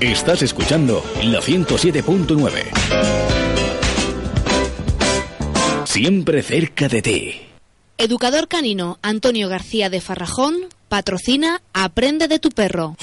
Estás escuchando la 107.9. Siempre cerca de ti. Educador canino Antonio García de Farrajón patrocina Aprende de tu perro.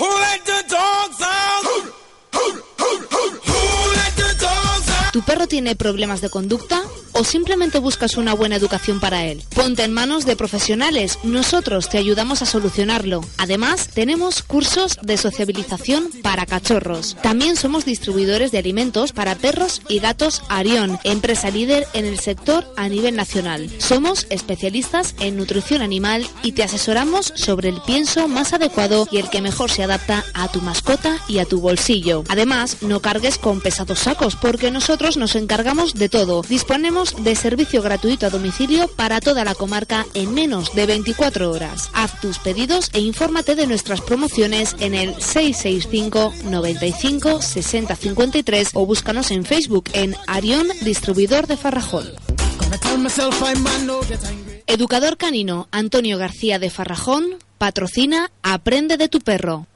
¿Tu perro tiene problemas de conducta o simplemente buscas una buena educación para él? Ponte en manos de profesionales, nosotros te ayudamos a solucionarlo. Además, tenemos cursos de sociabilización para cachorros. También somos distribuidores de alimentos para perros y gatos Arión, empresa líder en el sector a nivel nacional. Somos especialistas en nutrición animal y te asesoramos sobre el pienso más adecuado y el que mejor se adapta a tu mascota y a tu bolsillo. Además, no cargues con pesados sacos porque nosotros nos encargamos de todo. Disponemos de servicio gratuito a domicilio para toda la comarca en menos de 24 horas. Haz tus pedidos e infórmate de nuestras promociones en el 665 95 60 53 o búscanos en Facebook en Arión Distribuidor de Farrajón. Educador canino Antonio García de Farrajón patrocina Aprende de tu perro.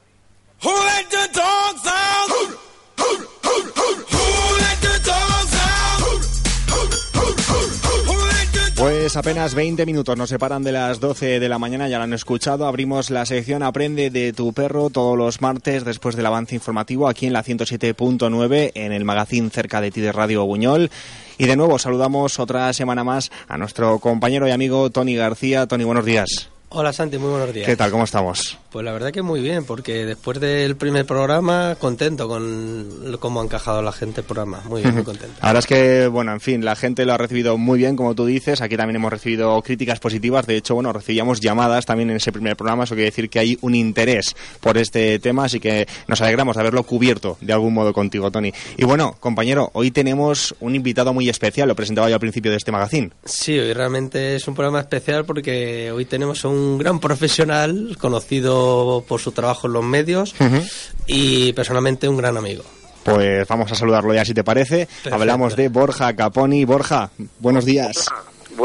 Pues apenas 20 minutos nos separan de las 12 de la mañana, ya lo han escuchado. Abrimos la sección Aprende de tu perro todos los martes después del avance informativo aquí en la 107.9 en el magazine cerca de ti de Radio Buñol. Y de nuevo saludamos otra semana más a nuestro compañero y amigo Tony García. Tony, buenos días. Hola Santi, muy buenos días. ¿Qué tal? ¿Cómo estamos? Pues la verdad que muy bien, porque después del primer programa, contento con cómo ha encajado la gente el programa. Muy bien, muy contento. Ahora es que, bueno, en fin, la gente lo ha recibido muy bien, como tú dices. Aquí también hemos recibido críticas positivas. De hecho, bueno, recibíamos llamadas también en ese primer programa. Eso quiere decir que hay un interés por este tema, así que nos alegramos de haberlo cubierto de algún modo contigo, Tony. Y bueno, compañero, hoy tenemos un invitado muy especial. Lo presentaba yo al principio de este magazine. Sí, hoy realmente es un programa especial porque hoy tenemos a un gran profesional conocido por su trabajo en los medios y personalmente un gran amigo. Pues vamos a saludarlo ya si te parece. Hablamos de Borja Caponi. Borja, buenos días.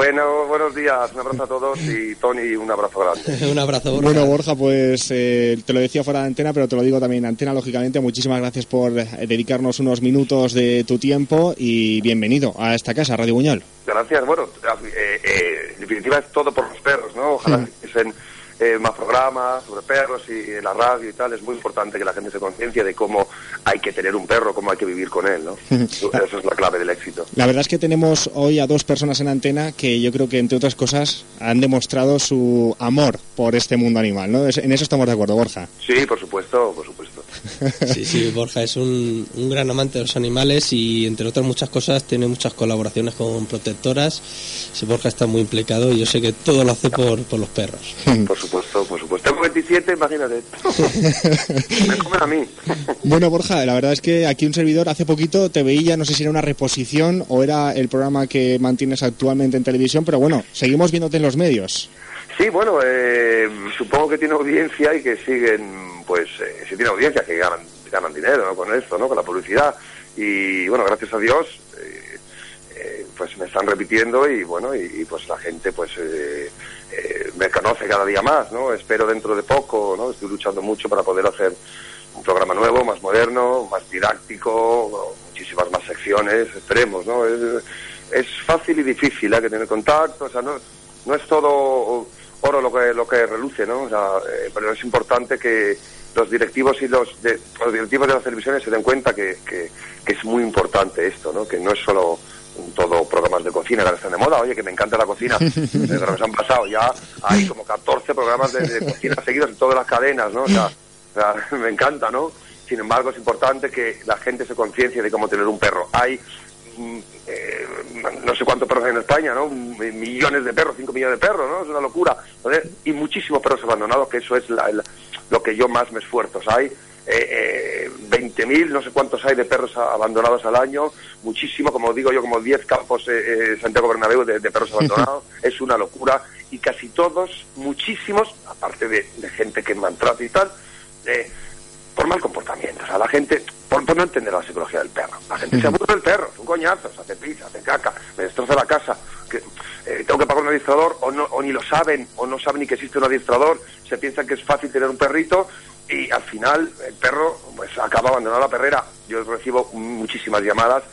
Bueno, buenos días, un abrazo a todos y Tony, un abrazo grande. un abrazo, Borja. Bueno, Borja, pues eh, te lo decía fuera de antena, pero te lo digo también en antena, lógicamente. Muchísimas gracias por eh, dedicarnos unos minutos de tu tiempo y bienvenido a esta casa, Radio Buñol. Gracias, bueno, eh, eh, en definitiva es todo por los perros, ¿no? Ojalá que sean eh, más programas sobre perros y, la radio y tal. Es muy importante que la gente se conciencie de cómo hay que tener un perro, cómo hay que vivir con él, ¿no? Esa es la clave del éxito. La verdad es que tenemos hoy a dos personas en antena que yo creo que, entre otras cosas, han demostrado su amor por este mundo animal, ¿no? En eso estamos de acuerdo, Borja. Sí, por supuesto, por supuesto. Sí, sí, Borja es un, un gran amante de los animales y entre otras muchas cosas tiene muchas colaboraciones con protectoras. Sí, Borja está muy implicado y yo sé que todo lo hace por, por los perros. Por supuesto, por supuesto. Tengo 27, imagínate. Me comen a mí. Bueno, Borja, la verdad es que aquí un servidor hace poquito te veía, no sé si era una reposición o era el programa que mantienes actualmente en televisión, pero bueno, seguimos viéndote en los medios. Sí, bueno, eh, supongo que tiene audiencia y que siguen, pues, eh, si tiene audiencia, que ganan, ganan dinero ¿no? con esto, ¿no? Con la publicidad. Y bueno, gracias a Dios, eh, eh, pues me están repitiendo y bueno, y, y, pues la gente, pues, eh, eh, me conoce cada día más, ¿no? Espero dentro de poco, ¿no? Estoy luchando mucho para poder hacer un programa nuevo, más moderno, más didáctico, muchísimas más secciones, esperemos, ¿no? Es, es fácil y difícil, hay que tener contacto, o sea, no, no es todo oro lo que lo que reluce, ¿no? O sea, eh, pero es importante que los directivos y los, de, los directivos de las televisiones se den cuenta que, que, que es muy importante esto, ¿no? Que no es solo todo programas de cocina que ahora están de moda, oye, que me encanta la cocina, desde que nos han pasado ya hay como 14 programas de, de cocina seguidos en todas las cadenas, ¿no? O sea, o sea, me encanta, ¿no? Sin embargo, es importante que la gente se conciencie de cómo tener un perro. Hay eh, no sé cuántos perros hay en España, ¿no? Millones de perros, 5 millones de perros, ¿no? Es una locura. Y muchísimos perros abandonados, que eso es lo que yo más me esfuerzo. Hay eh, 20.000, no sé cuántos hay de perros abandonados al año, muchísimo, como digo yo, como 10 campos eh, Santiago Bernabéu de, perros abandonados, es una locura, y casi todos, muchísimos, aparte de, gente que maltrata y tal, eh, por mal comportamiento. O sea, la gente, por, no entender la psicología del perro. La gente se aburre del perro, es un coñazo, se hace pizza, hace caca, me destroza la casa, que, eh, tengo que pagar un adiestrador, o, no, o ni lo saben, o no saben ni que existe un adiestrador, se piensan que es fácil tener un perrito, y al final el perro pues acaba abandonando la perrera. Yo recibo muchísimas llamadas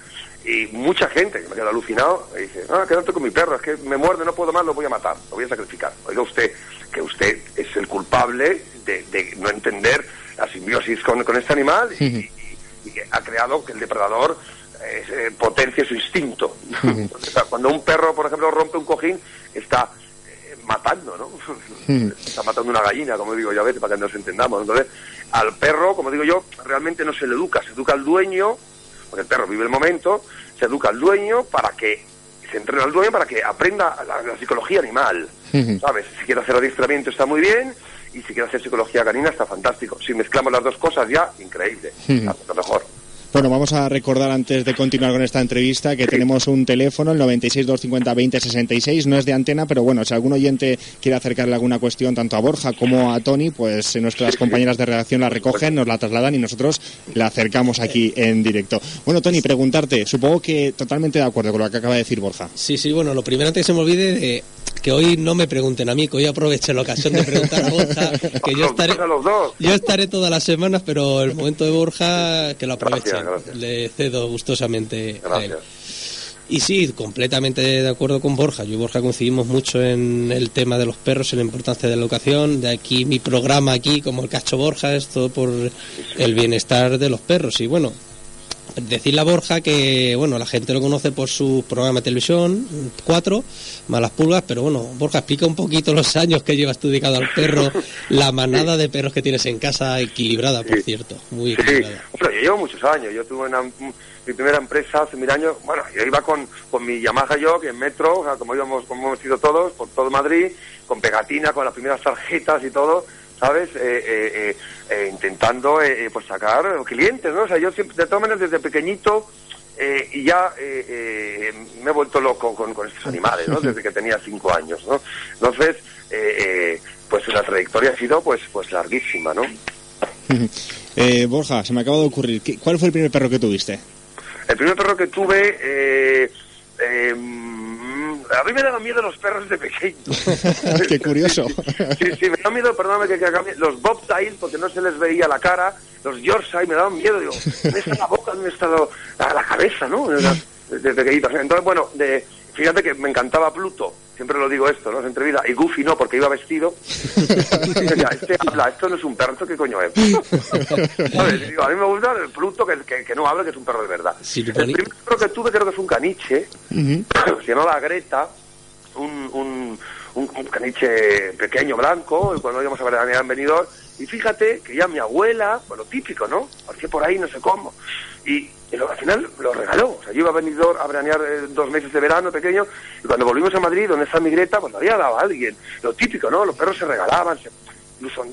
y mucha gente que me queda alucinado y dice, ah, quédate con mi perro, es que me muerde, no puedo más, lo voy a matar, lo voy a sacrificar. Oiga usted, que usted es el culpable de, no entender la simbiosis con, este animal y, que ha creado que el depredador eh, potencie su instinto. Cuando un perro, por ejemplo, rompe un cojín, está matando, ¿no? Está matando una gallina, como digo yo a veces, para que nos entendamos. Entonces, al perro, como digo yo, realmente no se le educa, se educa al dueño, porque el perro vive el momento, se educa al dueño para que se entrena al dueño para que aprenda la, psicología animal, ¿sabes? Si quiere hacer adiestramiento está muy bien, y si quiere hacer psicología canina está fantástico. Si mezclamos las dos cosas ya, increíble, lo mejor. Bueno, vamos a recordar antes de continuar con esta entrevista que tenemos un teléfono, el 96 250 2066, no es de antena, pero bueno, si algún oyente quiere acercarle alguna cuestión tanto a Borja como a Tony, pues nuestras compañeras de redacción la recogen, nos la trasladan y nosotros la acercamos aquí en directo. Bueno, Tony, preguntarte, supongo que totalmente de acuerdo con lo que acaba de decir Borja. Sí, sí, bueno, lo primero antes que se me olvide de que hoy no me pregunten a mí, que hoy aproveche la ocasión de preguntar a Borja, que yo estaré, yo estaré todas las semanas, pero el momento de Borja, que lo aproveche. Le cedo gustosamente a él. Y sí, completamente de acuerdo con Borja. Yo y Borja coincidimos mucho en el tema de los perros, en la importancia de la educación. De aquí mi programa aquí, como el Cacho Borja, es todo por el bienestar de los perros. Y bueno, decirle a Borja que, bueno, la gente lo conoce por su programa de televisión, cuatro, Malas Pulgas, pero bueno, Borja, explica un poquito los años que llevas tú dedicado al perro, la manada de perros que tienes en casa, equilibrada, por cierto, muy equilibrada. Sí. yo llevo muchos años, yo tuve mi primera empresa hace mil años, bueno, yo iba con, con mi Yamaha yo, que en metro, como íbamos, como hemos ido todos, por todo Madrid, con pegatina, con las primeras tarjetas y todo, ¿sabes? Eh, eh, eh, intentando pues sacar clientes, ¿no? O sea, yo siempre, de todas maneras, desde pequeñito, y ya me he vuelto loco con, estos animales, ¿no? Desde que tenía cinco años, ¿no? Entonces, pues la trayectoria ha sido pues pues larguísima, ¿no? Borja, se me acaba de ocurrir, ¿cuál fue el primer perro que tuviste? El primer perro que tuve, eh, a mí me daban miedo los perros de pequeño. Qué curioso. Sí, sí, me daban miedo, perdóname que, que los bobtail, porque no se les veía la cara, los yorkshire me daban miedo, digo, ¿dónde está la boca? ¿Dónde está la, la cabeza, no? De, pequeñitos. Entonces, bueno, de, fíjate que me encantaba Pluto, siempre lo digo esto, ¿no? En entrevista, y Goofy no, porque iba vestido. este habla, esto no es un perro, ¿esto qué coño es? Digo, a mí me gusta el Pluto que, que, no habla, que es un perro de verdad. el primer perro que tuve creo que es un caniche, se llama la Greta, un, un, un, caniche pequeño, blanco, cuando íbamos a ver a mi venidor, y fíjate que ya mi abuela, bueno, típico, ¿no? Porque por ahí no sé cómo. Y, al final lo regaló. O sea, yo iba a venir a veranear eh, dos meses de verano pequeño y cuando volvimos a Madrid, donde está mi Greta, pues lo había dado a alguien. Lo típico, ¿no? Los perros se regalaban, se, incluso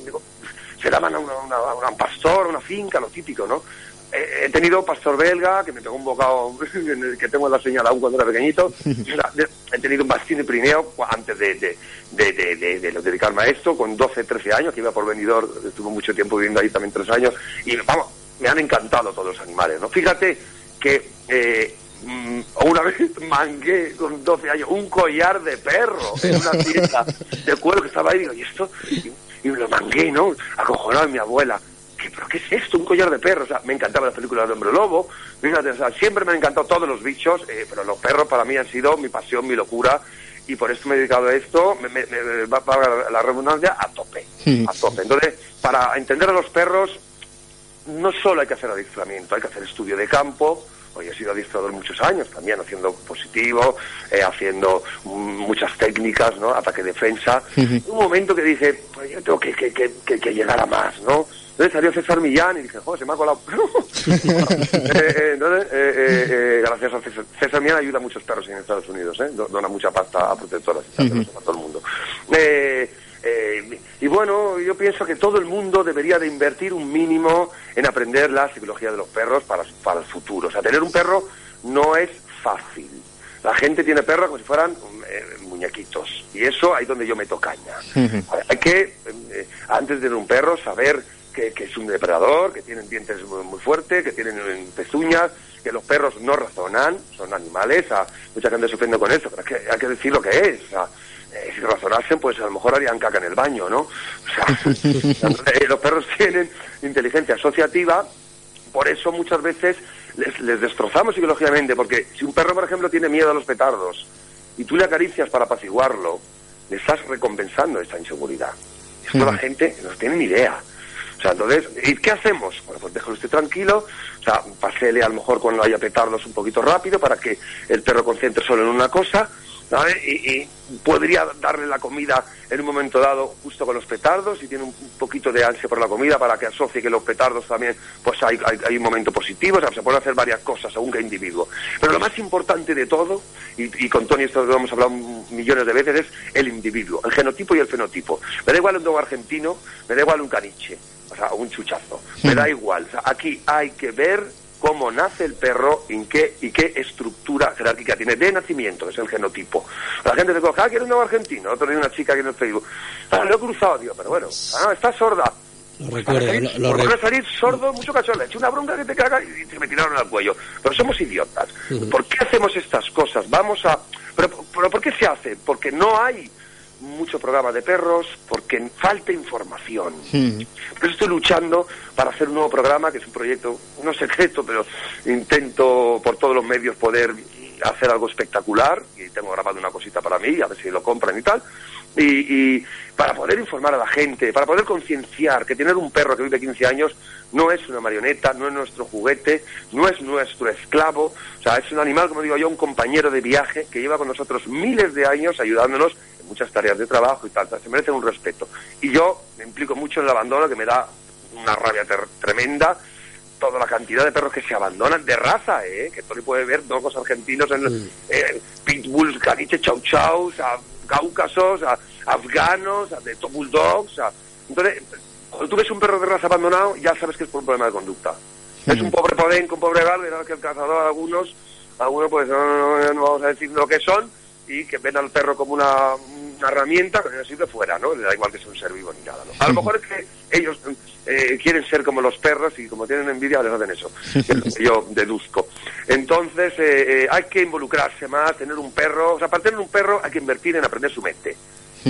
se daban a, a un pastor, a una finca, lo típico, ¿no? He tenido pastor belga, que me pegó un bocado que tengo la señal aún cuando era pequeñito. he tenido un bastín de Pirineo antes de, de, de, de, dedicarme a esto, con 12, 13 años, que iba por venidor, estuve mucho tiempo viviendo ahí también tres años. Y vamos, me han encantado todos los animales, ¿no? Fíjate que eh, mm, una vez mangué con 12 años un collar de perro en una tienda de cuero que estaba ahí, digo, ¿y esto? Y, y lo mangué, ¿no? Acojonado a mi abuela. ¿Qué, ¿Pero qué es esto? Un collar de perros. O sea, me encantaba la película de Hombre Lobo. Fíjate, o sea, siempre me han encantado todos los bichos, eh, pero los perros para mí han sido mi pasión, mi locura. Y por esto me he dedicado a esto, me, me, va a la redundancia, a tope. A tope. Entonces, para entender a los perros, no solo hay que hacer adiestramiento, hay que hacer estudio de campo, Hoy he sido adiestrador muchos años también, haciendo positivo, eh, haciendo muchas técnicas, ¿no? Ataque defensa. Un momento que dije, pues yo tengo que, que, que, que llegar a más, ¿no? Entonces salió César Millán y dije, joder, se me ha colado. eh, eh, eh, gracias a César, César Millán ayuda a muchos perros en Estados Unidos, ¿eh? dona mucha pasta a protectoras y tal, todo el mundo. Y bueno, yo pienso que todo el mundo debería de invertir un mínimo en aprender la psicología de los perros para, para el futuro. O sea, tener un perro no es fácil. La gente tiene perros como si fueran muñequitos. Y eso ahí es donde yo meto caña. Hay que, antes de tener un perro, saber que, es un depredador, que tienen dientes muy, fuertes, que tienen pezuñas, que los perros no razonan, son animales, mucha gente se ofende con eso, pero es que hay que decir lo que es. Eh, si razonasen, pues a lo mejor harían caca en el baño, ¿no? O sea, eh, los perros tienen inteligencia asociativa, por eso muchas veces les, les destrozamos psicológicamente, porque si un perro, por ejemplo, tiene miedo a los petardos y tú le acaricias para apaciguarlo, le estás recompensando esta inseguridad. Esto la gente no tiene ni idea. O sea, entonces, ¿y qué hacemos? Bueno, pues déjalo usted tranquilo, o sea, pasele a lo mejor cuando haya petardos un poquito rápido para que el perro concentre solo en una cosa, y, podría darle la comida en un momento dado justo con los petardos y tiene un poquito de ansia por la comida para que asocie que los petardos también pues hay, hay, un momento positivo, o sea, se pueden hacer varias cosas según qué individuo. Pero lo más importante de todo, y, con Tony esto lo hemos hablado millones de veces, es el individuo, el genotipo y el fenotipo. Me da igual un dogo argentino, me da igual un caniche, o sea, un chuchazo, me da igual. aquí hay que ver cómo nace el perro y qué, y qué estructura jerárquica tiene de nacimiento, que es el genotipo. La gente se coge, ah, quiero un nuevo argentino, otro una chica aquí en el Facebook. Ah, lo he cruzado, tío, pero bueno, ah, está sorda. Lo recuerdo, salir, lo, por salir sordo, mucho cacho, le hecho una bronca que te caga y se me tiraron al cuello. Pero somos idiotas. ¿Por qué hacemos estas cosas? Vamos a... Pero, pero ¿por qué se hace? Porque no hay mucho programa de perros porque falta información. Por estoy luchando para hacer un nuevo programa, que es un proyecto, no secreto, pero intento por todos los medios poder hacer algo espectacular, y tengo grabado una cosita para mí, a ver si lo compran y tal, y, para poder informar a la gente, para poder concienciar que tener un perro que vive 15 años no es una marioneta, no es nuestro juguete, no es nuestro esclavo, o sea, es un animal, como digo yo, un compañero de viaje que lleva con nosotros miles de años ayudándonos muchas tareas de trabajo y tal, se merecen un respeto. Y yo me implico mucho en el abandono, que me da una rabia tremenda, toda la cantidad de perros que se abandonan de raza, ¿eh? que Tony puede ver dos argentinos en eh, pitbulls, caniche, chau chau, cáucasos, a afganos, a de bulldogs. Entonces, cuando tú ves un perro de raza abandonado, ya sabes que es por un problema de conducta. Es un pobre podenco, un pobre galgo, que el cazador, algunos, algunos pues no, no, vamos a decir lo que son, y que ven al perro como una, una herramienta que no sirve fuera, ¿no? Le da igual que sea un ser vivo ni nada, ¿no? A lo mejor es que ellos eh, quieren ser como los perros y como tienen envidia les hacen eso, yo deduzco. Entonces eh, eh, hay que involucrarse más, tener un perro, o sea, para tener un perro hay que invertir en aprender su mente.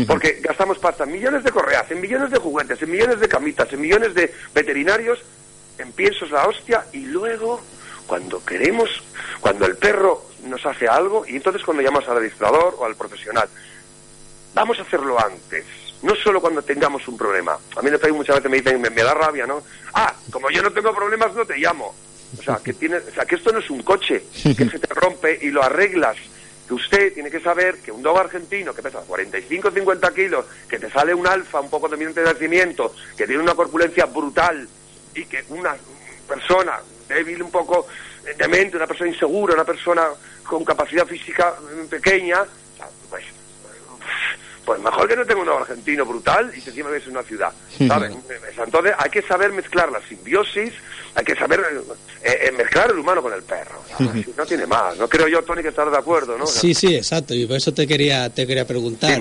Porque gastamos pasta en millones de correas, en millones de juguetes, en millones de camitas, en millones de veterinarios, en piensos la hostia, y luego, cuando queremos, cuando el perro nos hace algo, y entonces cuando llamas al administrador o al profesional, vamos a hacerlo antes no solo cuando tengamos un problema. A mí muchas veces me dicen, me, da rabia, ¿no? Ah, como yo no tengo problemas, no te llamo. O sea, que tiene, o sea, que esto no es un coche, que se te rompe y lo arreglas. Que usted tiene que saber que un dogo argentino que pesa 45 50 kilos, que te sale un alfa un poco de de nacimiento, que tiene una corpulencia brutal y que una persona débil un poco demente, una persona insegura, una persona con capacidad física pequeña, pues pues mejor que no tenga un argentino brutal y que encima ves una ciudad, ¿sabes? Entonces hay que saber mezclar la simbiosis, hay que saber eh, eh, mezclar el humano con el perro. No tiene más. No creo yo, Tony, que estar de acuerdo, ¿no? Sí, sí, exacto. Y por eso te quería te quería preguntar.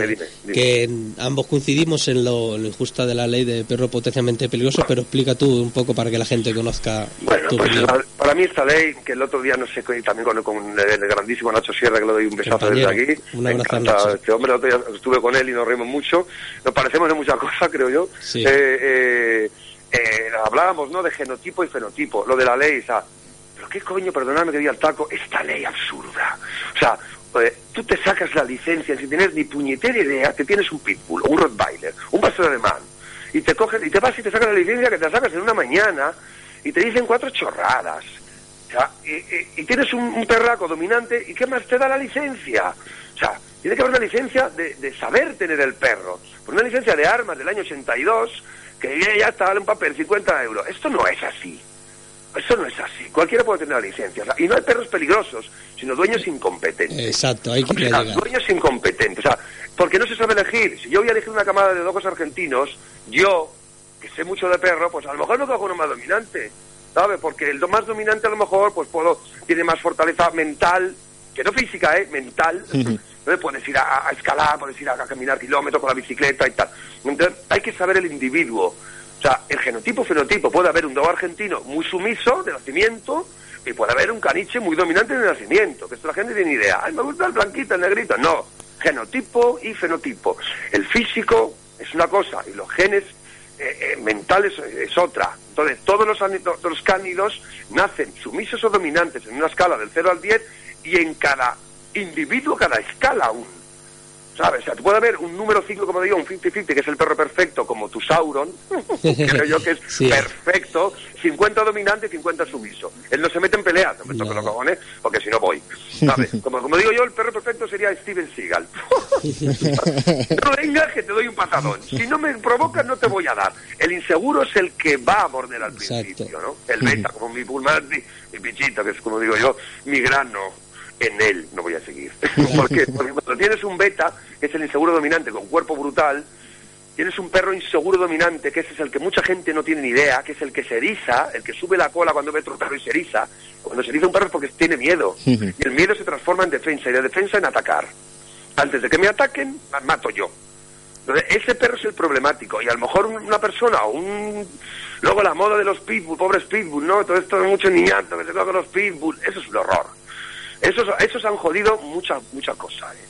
Que ambos coincidimos en lo, injusta de la ley de perro potencialmente peligroso, pero explica tú un poco para que la gente conozca bueno, tu pues, para mí esta ley, que el otro día no sé, también con, con el grandísimo Nacho Sierra, que le doy un besazo desde aquí. Un abrazo, Este hombre, el otro día estuve con él y nos reímos mucho. Nos parecemos en muchas cosas, creo yo. Sí. Eh, eh, eh, hablábamos, ¿no?, de genotipo y fenotipo, lo de la ley, o sea, pero qué coño, perdonadme que diga el taco, esta ley absurda. O sea, tú te sacas la licencia sin tener ni puñetera idea que tienes un pitbull, un rottweiler, un pastor alemán, y te coges y te vas y te sacas la licencia que te sacas en una mañana y te dicen cuatro chorradas. y, tienes un, perraco dominante, ¿y qué más te da la licencia? O sea, tiene que haber una licencia de, saber tener el perro. Por una licencia de armas del año 82, que ya, está, vale un papel, 50 euros. Esto no es así. Eso no es así. Cualquiera puede tener la licencia. y no hay perros peligrosos, sino dueños incompetentes. Exacto, hay que Dueños incompetentes. O sea, porque no se sabe elegir. Si yo voy a elegir una camada de dogos argentinos, yo, que sé mucho de perro, pues a lo mejor no cojo uno más dominante. ¿Sabes? Porque el más dominante a lo mejor, pues puedo, tiene más fortaleza mental, que no física, ¿eh? Mental. Entonces puedes ir a, escalar, puedes ir a, caminar kilómetros con la bicicleta y tal. Entonces hay que saber el individuo. O sea, el genotipo-fenotipo. Puede haber un dogo argentino muy sumiso de nacimiento y puede haber un caniche muy dominante de nacimiento. Que esto la gente tiene idea. Ay, me gusta el blanquito, el negrito. No. Genotipo y fenotipo. El físico es una cosa y los genes eh, eh, mentales es otra. Entonces, todos los, los cánidos nacen sumisos o dominantes en una escala del 0 al 10 y en cada individuo, cada escala aún. ¿Sabes? O sea, puede haber un número 5, como digo, un 50-50, que es el perro perfecto, como tu Sauron, creo yo que es perfecto, 50 dominante y 50 sumiso. Él no se mete en peleas, no me toque los cojones, porque si no voy. ¿Sabes? Como, como digo yo, el perro perfecto sería Steven Seagal. no vengas que te doy un patadón. Si no me provocas, no te voy a dar. El inseguro es el que va a morder al principio, ¿no? El beta, como mi pulmón, mi, mi pichito, que es como digo yo, mi grano en él no voy a seguir. Porque cuando tienes un beta, que es el inseguro dominante con cuerpo brutal, tienes un perro inseguro dominante, que ese es el que mucha gente no tiene ni idea, que es el que se eriza, el que sube la cola cuando ve otro perro y se eriza. Cuando se eriza un perro es porque tiene miedo. Y el miedo se transforma en defensa, y de defensa en atacar. Antes de que me ataquen, mato yo. Entonces, ese perro es el problemático. Y a lo mejor una persona o un... Luego la moda de los pitbull, pobres pitbull, ¿no? Todo esto de mucho niñato que se los pitbull. Eso es un horror. Esos, esos han jodido muchas muchas cosas. ¿eh?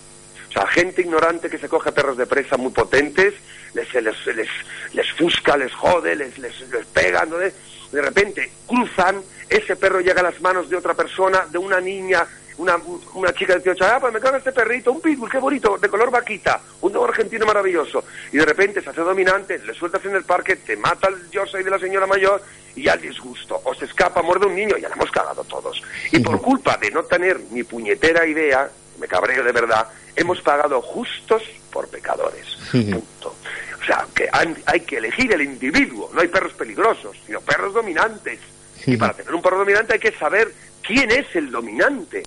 O sea, gente ignorante que se coge perros de presa muy potentes, les, les, les, les fusca, les jode, les, les, les pega, de repente cruzan, ese perro llega a las manos de otra persona, de una niña, una, una chica de 18 años, ah, pues me cago este perrito, un pitbull, qué bonito, de color vaquita, un dogo argentino maravilloso, y de repente se hace dominante, le sueltas en el parque, te mata el yo soy de la señora mayor, y al disgusto, o se escapa, muerde un niño, ya le hemos cagado todos. Y por culpa de no tener ni puñetera idea, me cabreo de verdad, hemos pagado justos por pecadores. Punto. O sea, que hay, que elegir el individuo, no hay perros peligrosos, sino perros dominantes. Y para tener un perro dominante hay que saber quién es el dominante.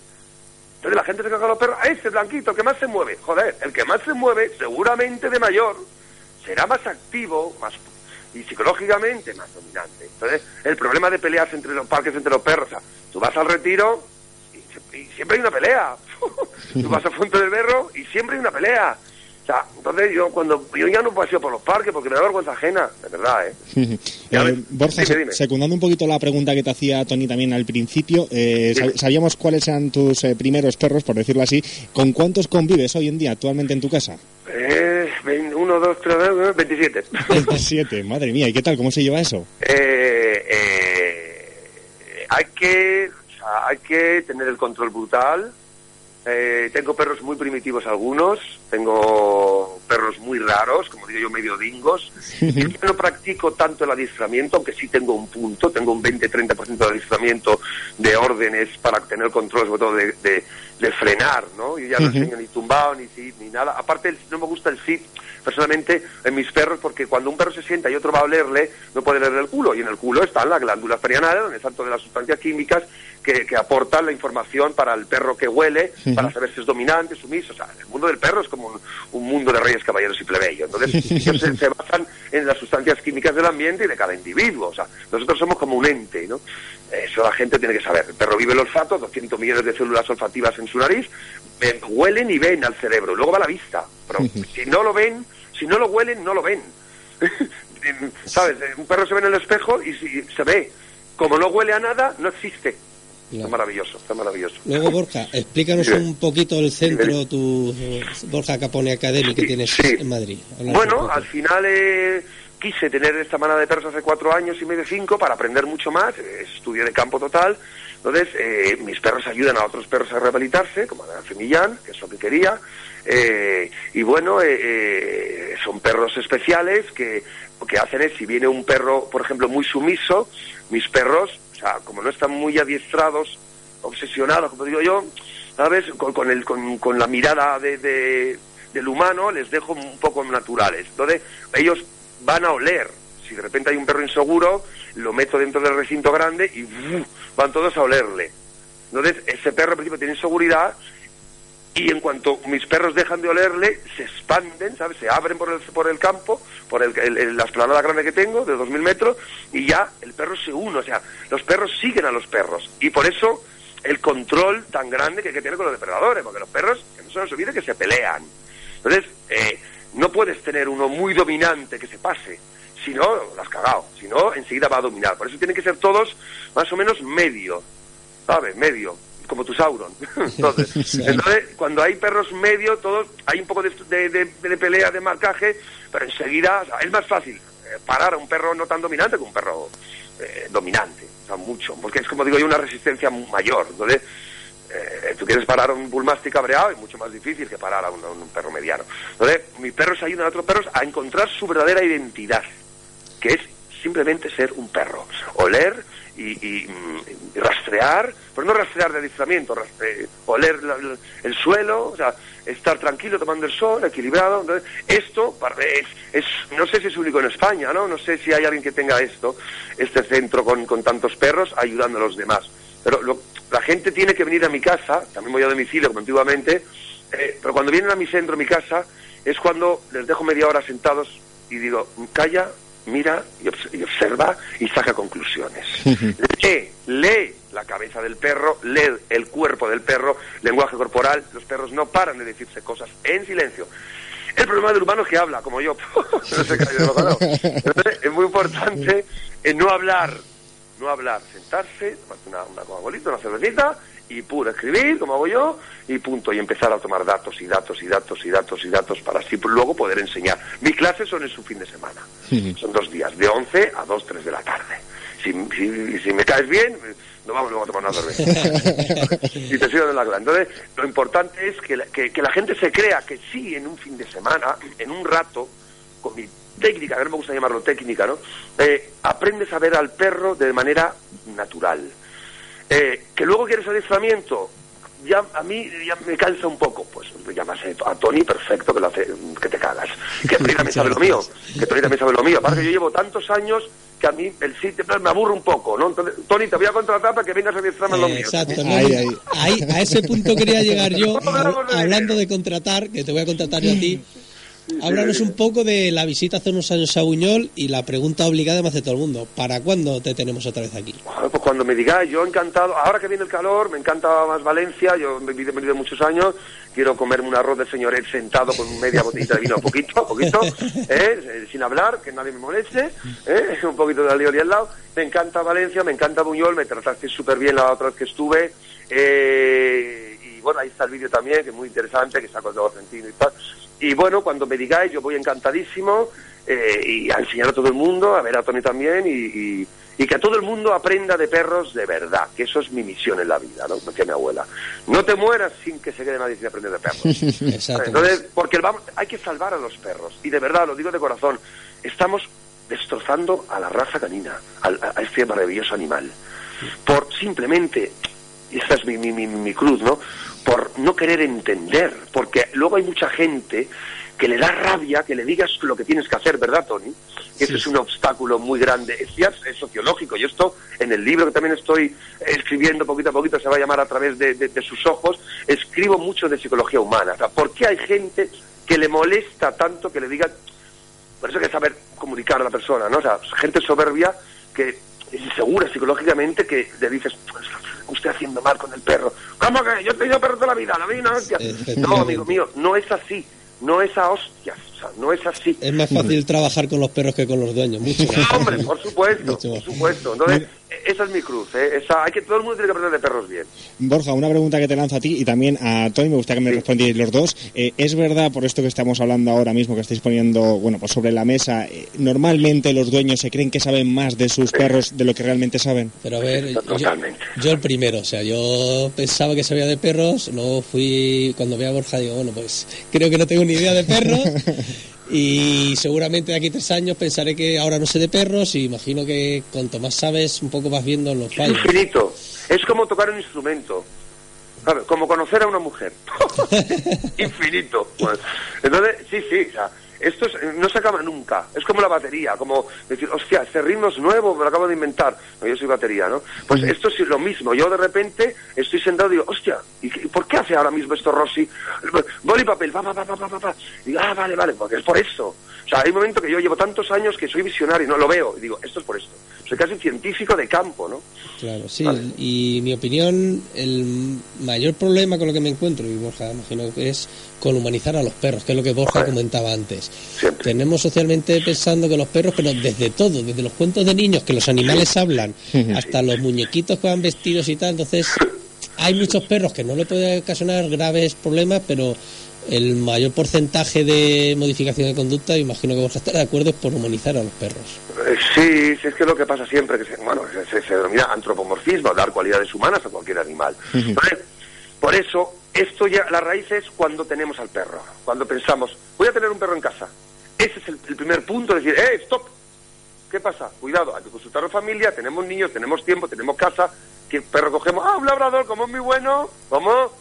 Entonces la gente se caga a los perros, a ese blanquito, que más se mueve. Joder, el que más se mueve, seguramente de mayor, será más activo, más y psicológicamente más dominante. Entonces, el problema de peleas entre los parques, entre los perros, o sea, tú vas al retiro y, siempre hay una pelea. tú vas a Fuente del Berro y siempre hay una pelea. O sea, entonces yo cuando yo ya no paseo por los parques porque me da vergüenza ajena, de verdad, ¿eh? eh Borja, secundando un poquito la pregunta que te hacía Tony también al principio, eh, sabíamos cuáles eran tus eh, primeros perros, por decirlo así. ¿Con cuántos convives hoy en día actualmente en tu casa? Eh, 1, 2, 3, 27. 27, madre mía, ¿y qué tal? ¿Cómo se lleva eso? Eh, eh, hay que hay que tener el control brutal. Eh, tengo perros muy primitivos algunos, tengo perros muy raros, como digo yo, medio dingos. yo no practico tanto el adiestramiento, aunque sí tengo un punto, tengo un 20-30% de adiestramiento de órdenes para tener control, sobre todo de, de, frenar, ¿no? Yo ya no enseño ni tumbado, ni sit, ni nada. Aparte, no me gusta el sit personalmente en mis perros porque cuando un perro se sienta y otro va a olerle, no puede leerle el culo. Y en el culo están las glándulas perianales, donde están todas las sustancias químicas que, que aportan la información para el perro que huele, para saber si es dominante, sumiso. O sea, el mundo del perro es como un, mundo de reyes, caballeros y plebeyos. Entonces, ellos se, basan en las sustancias químicas del ambiente y de cada individuo. O sea, nosotros somos como un ente, ¿no? Eso la gente tiene que saber. El perro vive el olfato, 200 millones de células olfativas en su nariz, huelen y ven al cerebro, luego va a la vista. Pero si no lo ven, si no lo huelen, no lo ven. ¿Sabes? Un perro se ve en el espejo y si se ve. Como no huele a nada, no existe. Está maravilloso, está maravilloso. Luego, Borja, explícanos un poquito el centro, tu Borja Capone Academy que tienes en Madrid. bueno, al final eh, quise tener esta manada de perros hace cuatro años y medio, cinco, para aprender mucho más. estudio de campo total. Entonces, eh, mis perros ayudan a otros perros a rehabilitarse, como a Femillán, que es lo que quería. Eh, y bueno, eh, eh, son perros especiales que lo que hacen es, si viene un perro, por ejemplo, muy sumiso, mis perros o sea, como no están muy adiestrados, obsesionados, como digo yo, ¿sabes? Con, el, con, la mirada de, del humano, les dejo un poco naturales. Entonces, ellos van a oler. Si de repente hay un perro inseguro, lo meto dentro del recinto grande y van todos a olerle. Entonces, ese perro al principio tiene inseguridad y en cuanto mis perros dejan de olerle, se expanden, ¿sabes? Se abren por el, por el campo, por el, la esplanada grande que tengo, de 2.000 metros, y ya el perro se une, o sea, los perros siguen a los perros. Y por eso el control tan grande que hay que tener con los depredadores, porque los perros, que no se que se pelean. Entonces, eh, no puedes tener uno muy dominante que se pase, si no, lo has cagado, si no, enseguida va a dominar. Por eso tienen que ser todos más o menos medio, ¿sabes? Medio como tu Sauron. entonces, entonces, cuando hay perros medio, todos hay un poco de, de, pelea, de marcaje, pero enseguida es más fácil eh, parar a un perro no tan dominante que un perro eh, dominante, o sea, mucho, porque es como digo yo, una resistencia mayor. Entonces, eh, tú quieres parar a un bullmastic cabreado, es mucho más difícil que parar a un, perro mediano. Entonces, mis perros ayudan a otros perros a encontrar su verdadera identidad, que es simplemente ser un perro, oler y, mm, rastrear, pero no rastrear de adiestramiento, oler el suelo, o sea, estar tranquilo tomando el sol, equilibrado. Entonces, esto es, es, no sé si es único en España, ¿no? No sé si hay alguien que tenga esto, este centro con, con tantos perros ayudando a los demás. Pero la gente tiene que venir a mi casa, también voy a domicilio como antiguamente, eh, pero cuando vienen a mi centro, a mi casa, es cuando les dejo media hora sentados y digo, calla, mira y, observa y saca conclusiones. lee, lee la cabeza del perro, lee el cuerpo del perro, lenguaje corporal. Los perros no paran de decirse cosas en silencio. El problema del humano es que habla, como yo. es muy importante no hablar, no hablar, sentarse, una, una Coca-Colita, una cervecita y puro escribir, como hago yo, y punto, y empezar a tomar datos y datos y datos y datos y datos para así luego poder enseñar. Mis clases son en su fin de semana, son dos días, de 11 a 2, 3 de la tarde. Si, si, me caes bien, nos vamos luego a tomar una cerveza. y te sigo de la clase. Entonces, lo importante es que la, que, la gente se crea que sí, en un fin de semana, en un rato, con mi técnica, a no me gusta llamarlo técnica, ¿no? Eh, aprendes a ver al perro de manera natural eh, que luego quieres adiestramiento, ya a mí ya me cansa un poco. Pues llamas a Tony, perfecto, que lo hace, que te cagas. Que Tony también sabe lo mío, que Tony también sabe lo mío. Aparte que yo llevo tantos años que a mí el sitio me aburre un poco, ¿no? Entonces, Tony, te voy a contratar para que vengas a adiestrarme lo mío. Exacto, ahí, a ese punto quería llegar yo, hablando de contratar, que te voy a contratar yo a ti. Háblanos un poco de la visita hace unos años a Buñol y la pregunta obligada me hace todo el mundo. ¿Para cuándo te tenemos otra vez aquí? pues cuando me digáis, yo encantado. Ahora que viene el calor, me encanta más Valencia. Yo he venido muchos años. Quiero comerme un arroz del señoret sentado con media botellita de vino, poquito, poquito, ¿eh? sin hablar, que nadie me moleste. ¿eh? Un poquito de alioli al lado. Me encanta Valencia, me encanta Buñol. Me trataste súper bien la otra vez que estuve. Eh, bueno, ahí está el vídeo también, que es muy interesante, que saco de Argentino y tal. Y bueno, cuando me digáis, yo voy encantadísimo eh, y a enseñar a todo el mundo, a ver a Tony también y, y, que a todo el mundo aprenda de perros de verdad, que eso es mi misión en la vida, ¿no? Decía mi abuela. No te mueras sin que se quede nadie sin aprender de perros. Entonces, porque vamos, hay que salvar a los perros. Y de verdad, lo digo de corazón, estamos destrozando a la raza canina, a, este maravilloso animal. Por simplemente, y esta es mi, mi, mi, mi cruz, ¿no? Por no querer entender, porque luego hay mucha gente que le da rabia que le digas lo que tienes que hacer, ¿verdad, Tony? Eso es un obstáculo muy grande. Es, es sociológico. Y esto, en el libro que también estoy escribiendo poquito a poquito, se va a llamar a través de, sus ojos, escribo mucho de psicología humana. O sea, ¿por qué hay gente que le molesta tanto que le digan... Por eso hay que saber comunicar a la persona, ¿no? O sea, gente soberbia que es insegura psicológicamente que le dices, pues, usted haciendo mal con el perro. Yo he tenido toda la vida, la vida. No, amigo mío, no es así. No es a hostias, no es así. Es más fácil trabajar con los perros que con los dueños, mucho hombre, por supuesto, por supuesto. Entonces, esa es mi cruz, ¿eh? hay que, todo el mundo tiene que aprender de perros bien. Borja, una pregunta que te lanzo a ti y también a Tony, me gustaría que me respondierais los dos. Eh, ¿Es verdad, por esto que estamos hablando ahora mismo, que estáis poniendo bueno, pues sobre la mesa, eh, normalmente los dueños se creen que saben más de sus perros de lo que realmente saben? Pero a ver, yo, el primero, o sea, yo pensaba que sabía de perros, luego fui, cuando vi a Borja, digo, bueno, pues creo que no tengo ni idea de perros y seguramente de aquí tres años pensaré que ahora no sé de perros y imagino que cuanto más sabes, un poco vas viendo los fallos. Infinito. Es como tocar un instrumento. Como conocer a una mujer. Infinito. entonces, sí, sí, o sea, esto no se acaba nunca. Es como la batería, como decir, hostia, este ritmo es nuevo, me lo acabo de inventar. No, yo soy batería, ¿no? Pues esto es lo mismo. Yo de repente estoy sentado y digo, hostia, ¿y por qué hace ahora mismo esto Rossi? Boli papel, va, va, va, va, va, va. Y digo, ah, vale, vale, porque es por eso. O sea, hay un momento que yo llevo tantos años que soy visionario, no lo veo, y digo, esto es por esto. Soy casi científico de campo, ¿no? Claro, sí, y mi opinión, el mayor problema con lo que me encuentro, y Borja imagino que es con humanizar a los perros, que es lo que Borja comentaba antes. Tenemos socialmente pensando que los perros, pero desde todo, desde los cuentos de niños, que los animales hablan, hasta los muñequitos que van vestidos y tal, entonces hay muchos perros que no le pueden ocasionar graves problemas, pero el mayor porcentaje de modificación de conducta, imagino que Borja estará de acuerdo, es por humanizar a los perros. Eh, sí, sí, es que lo que pasa siempre, que se, bueno, se, se denomina antropomorfismo, dar cualidades humanas a cualquier animal. por eso esto ya, la raíz es cuando tenemos al perro, cuando pensamos, voy a tener un perro en casa. Ese es el, primer punto, decir, ¡eh, stop! ¿Qué pasa? Cuidado, hay que consultar a la familia, tenemos niños, tenemos tiempo, tenemos casa, ¿qué perro cogemos? Ah, un labrador, como es muy bueno, ¿cómo?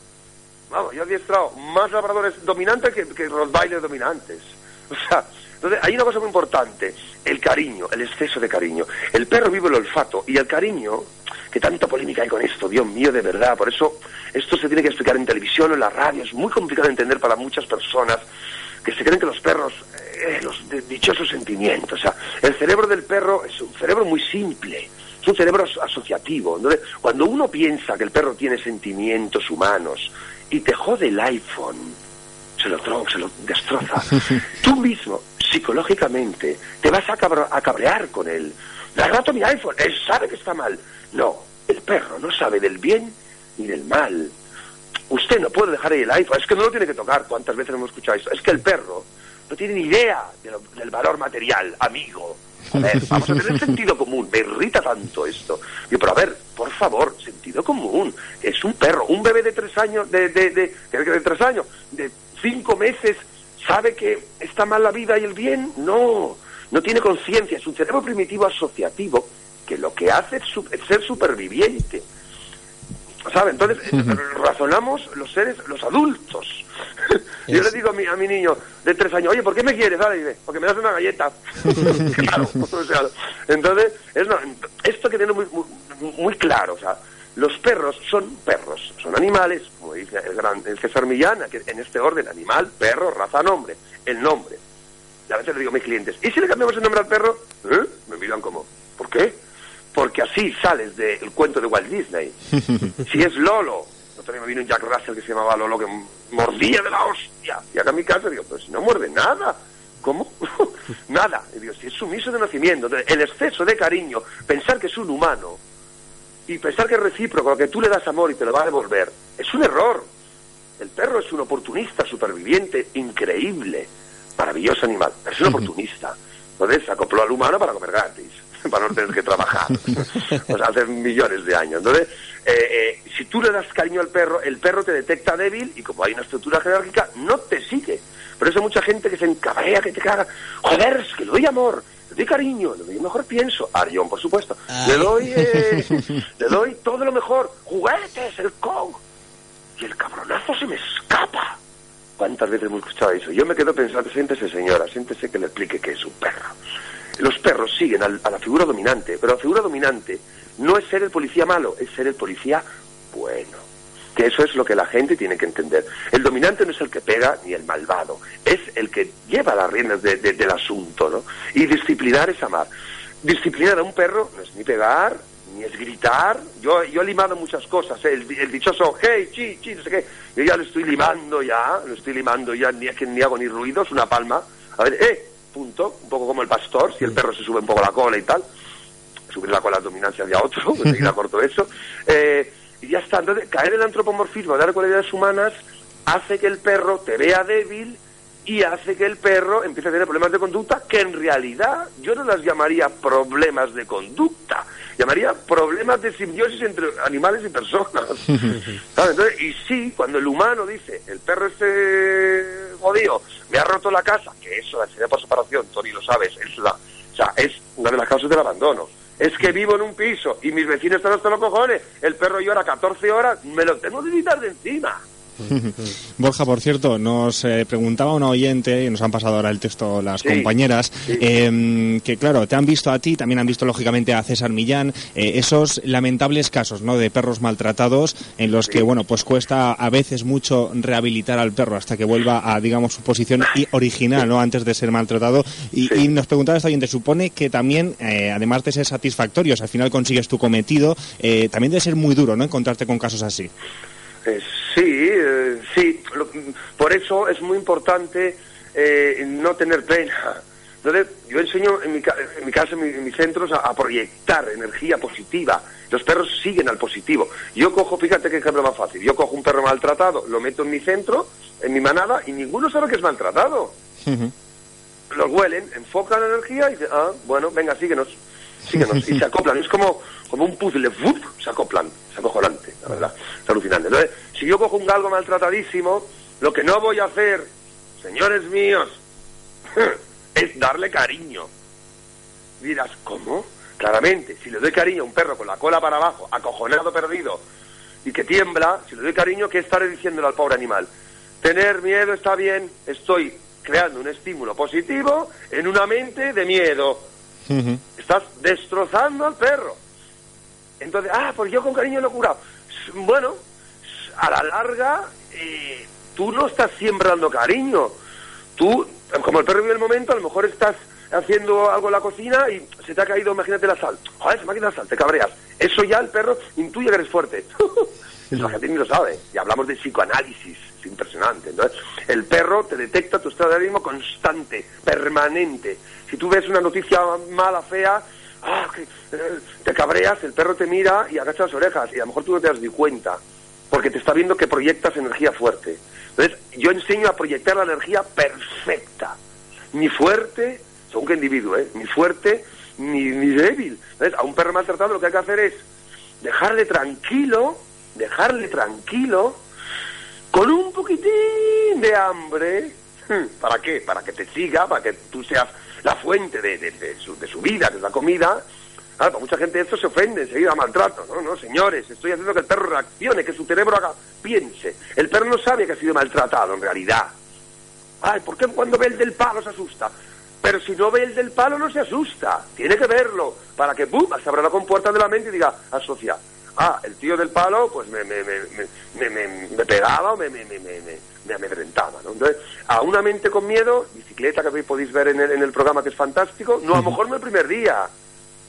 Vamos, yo he adiestrado más labradores dominantes que, que bailes dominantes. O sea, entonces hay una cosa muy importante, el cariño, el exceso de cariño. El perro vive el olfato y el cariño que tanta polémica hay con esto, Dios mío, de verdad. Por eso esto se tiene que explicar en televisión en la radio. Es muy complicado de entender para muchas personas que se creen que los perros, eh, los dichosos sentimientos. O sea, el cerebro del perro es un cerebro muy simple. Es un cerebro asociativo. Entonces, cuando uno piensa que el perro tiene sentimientos humanos y te jode el iPhone, se lo, se lo destroza, tú mismo, psicológicamente, te vas a, a cabrear con él. Le rato mi iPhone, él sabe que está mal. No, el perro no sabe del bien ni del mal. Usted no puede dejar ahí el iPhone, es que no lo tiene que tocar. ¿Cuántas veces hemos escuchado eso? Es que el perro no tiene ni idea del valor material, amigo. A ver, vamos a tener sentido común. Me irrita tanto esto. Yo, pero a ver, por favor, sentido común. Es un perro, un bebé de tres años, de, de, de, de tres años, de cinco meses, sabe que está mal la vida y el bien. No, no tiene conciencia. Es un cerebro primitivo asociativo que lo que hace es, ser superviviente. ¿Sabe? Entonces, eh, razonamos los seres, los adultos. Yo le digo a mi, a mi niño de tres años, oye, ¿por qué me quieres? Dale, porque me das una galleta. claro, entonces, esto que tiene muy, muy, claro, o sea, los perros son perros, son animales, como dice el gran el César Millán, que en este orden, animal, perro, raza, nombre, el nombre. Y a veces le digo a mis clientes, ¿y si le cambiamos el nombre al perro? ¿Eh? Me miran como, ¿por qué? porque así sales del cuento de Walt Disney. si es Lolo, otro día me vino un Jack Russell que se llamaba Lolo que mordía de la hostia. Y acá en mi casa digo, pues no muerde nada. ¿Cómo? nada. Y digo, si es sumiso de nacimiento. el exceso de cariño, pensar que es un humano y pensar que es recíproco, que tú le das amor y te lo va a devolver, es un error. El perro es un oportunista superviviente increíble, maravilloso animal, pero es un oportunista. Entonces se acopló al humano para comer gratis. para no tener que trabajar. pues hace millones de años. Entonces, eh, eh, si tú le das cariño al perro, el perro te detecta débil y como hay una estructura jerárquica, no te sigue. Por eso hay mucha gente que se encabrea, que te caga. Joder, es que le doy amor, doy cariño, le doy mejor pienso. Arión, por supuesto. Le doy, eh, le doy todo lo mejor. Juguetes, el con. Y el cabronazo se me escapa. ¿Cuántas veces hemos escuchado eso? Yo me quedo pensando, siéntese señora, siéntese que le explique que es un perro los perros siguen a la figura dominante, pero la figura dominante no es ser el policía malo, es ser el policía bueno. Que eso es lo que la gente tiene que entender. El dominante no es el que pega ni el malvado, es el que lleva las riendas del asunto, ¿no? Y disciplinar es amar. Disciplinar a un perro no es ni pegar, ni es gritar. Yo, yo he limado muchas cosas. ¿eh? El, dichoso, hey, chi, chi, no sé qué. Yo ya lo estoy limando ya, lo estoy limando ya, ni, ni hago ni ruidos, una palma. A ver, eh, punto, un poco como el pastor, si el perro se sube un poco la cola y tal, subir la cola dominancia de otro, enseguida corto eso, eh, y ya está. Entonces, caer en el antropomorfismo, dar cualidades humanas, hace que el perro te vea débil y hace que el perro empiece a tener problemas de conducta que en realidad yo no las llamaría problemas de conducta, llamaría problemas de simbiosis entre animales y personas. y sí, cuando el humano dice, el perro este jodido, me ha roto la casa, que eso, la ansiedad por separación, Tony lo sabes, es la, o sea, es una de las causas del abandono. Es que vivo en un piso y mis vecinos están hasta los cojones, el perro llora 14 horas, me lo tengo que quitar de encima. Borja, por cierto, nos eh, preguntaba una oyente, y nos han pasado ahora el texto las compañeras, em, que claro, te han visto a ti, también han visto lógicamente a César Millán, eh, esos lamentables casos ¿no? de perros maltratados en los que, bueno, pues cuesta a veces mucho rehabilitar al perro hasta que vuelva a, digamos, su posición original, ¿no? Antes de ser maltratado. Y, nos preguntaba esta oyente, supone que también, eh, además de ser satisfactorio, al final consigues tu cometido, también debe ser muy duro, ¿no? Encontrarte con casos así. Eh, sí, eh, sí. por eso es muy importante eh, no tener pena. Entonces, yo enseño en mi, en mi casa, en, mis centros, a, proyectar energía positiva. Los perros siguen al positivo. Yo cojo, fíjate qué ejemplo más fácil. Yo cojo un perro maltratado, lo meto en mi centro, en mi manada, y ninguno sabe que es maltratado. Los huelen, enfocan la energía y dicen, ah, bueno, venga, síguenos síguenos, y se acoplan, es como, como un puzzle, se acoplan, acojonante, la verdad, es alucinante. Entonces, si yo cojo un galgo maltratadísimo, lo que no voy a hacer, señores míos, es darle cariño. Dirás, ¿cómo? Claramente, si le doy cariño a un perro con la cola para abajo, acojonado, perdido, y que tiembla, si le doy cariño, ¿qué estaré diciéndole al pobre animal? Tener miedo está bien, estoy creando un estímulo positivo en una mente de miedo. Estás destrozando al perro. Entonces, ah, pues yo con cariño lo he curado. Bueno, a la larga, eh, tú no estás siempre dando cariño. Tú, como el perro vive el momento, a lo mejor estás haciendo algo en la cocina y se te ha caído, imagínate la sal. Joder, se me ha caído la sal, te cabreas. Eso ya el perro intuye que eres fuerte. la gente ni lo sabe. Y hablamos de psicoanálisis, es impresionante. Entonces, el perro te detecta tu estado de ánimo constante, permanente. Si tú ves una noticia mala, fea, ah, eh, te cabreas, el perro te mira y agacha las orejas y a lo mejor tú no te has dado cuenta porque te está viendo que proyectas energía fuerte. Yo enseño a proyectar la energía perfecta, ni fuerte, según qué individuo, ¿eh? ni fuerte ni, ni débil. A un perro maltratado lo que hay que hacer es dejarle tranquilo, dejarle tranquilo, con un poquitín de hambre. ¿Para qué? Para que te siga, para que tú seas la fuente de, de, su, de su vida, que es la comida. para mucha gente esto se ofende, enseguida maltrato. No, no, señores, estoy haciendo que el perro reaccione, que su cerebro haga, piense. El perro no sabe que ha sido maltratado en realidad. Ay, ¿por qué cuando ve el del palo se asusta? Pero si no ve el del palo no se asusta. Tiene que verlo para que, ¡pum!, se abra la compuerta de la mente y diga, asocia. Ah, el tío del palo, pues me, me, me, me, me pegaba o me, me, me, me, amedrentaba, ¿no? Entonces, a una mente con miedo, bicicleta que podéis ver en el, en el programa que es fantástico, no, a lo mejor no el primer día,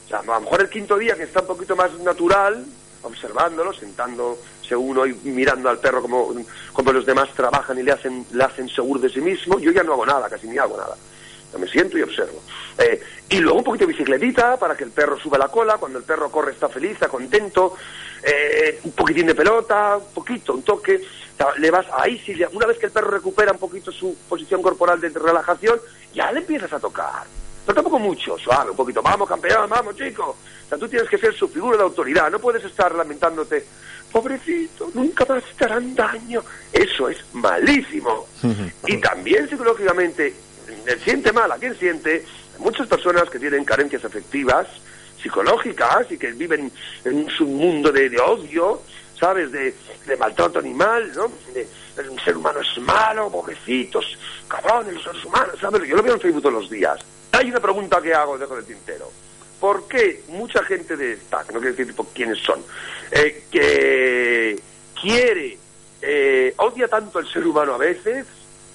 o sea, a lo mejor el quinto día que está un poquito más natural, observándolo, sentándose uno y mirando al perro como, como los demás trabajan y le hacen, le hacen seguro de sí mismo, yo ya no hago nada, casi ni hago nada me siento y observo. Eh, y luego un poquito de bicicletita para que el perro suba la cola, cuando el perro corre está feliz, está contento, eh, un poquitín de pelota, un poquito, un toque, le vas ahí, si una vez que el perro recupera un poquito su posición corporal de relajación, ya le empiezas a tocar. Pero tampoco mucho, suave, un poquito, vamos campeón, vamos chico. O sea, tú tienes que ser su figura de autoridad, no puedes estar lamentándote, pobrecito, nunca más te harán daño. Eso es malísimo. y también psicológicamente siente mal, ¿a quién siente? Muchas personas que tienen carencias afectivas, psicológicas y que viven en un submundo de, odio, ¿sabes? De, maltrato animal, ¿no? De, un ser humano es malo, pobrecitos, cabrones, los seres humanos, ¿sabes? Yo lo veo en Facebook todos los días. Hay una pregunta que hago, dejo del tintero. ¿Por qué mucha gente de esta, no quiero decir tipo quiénes son, eh, que quiere, eh, odia tanto al ser humano a veces,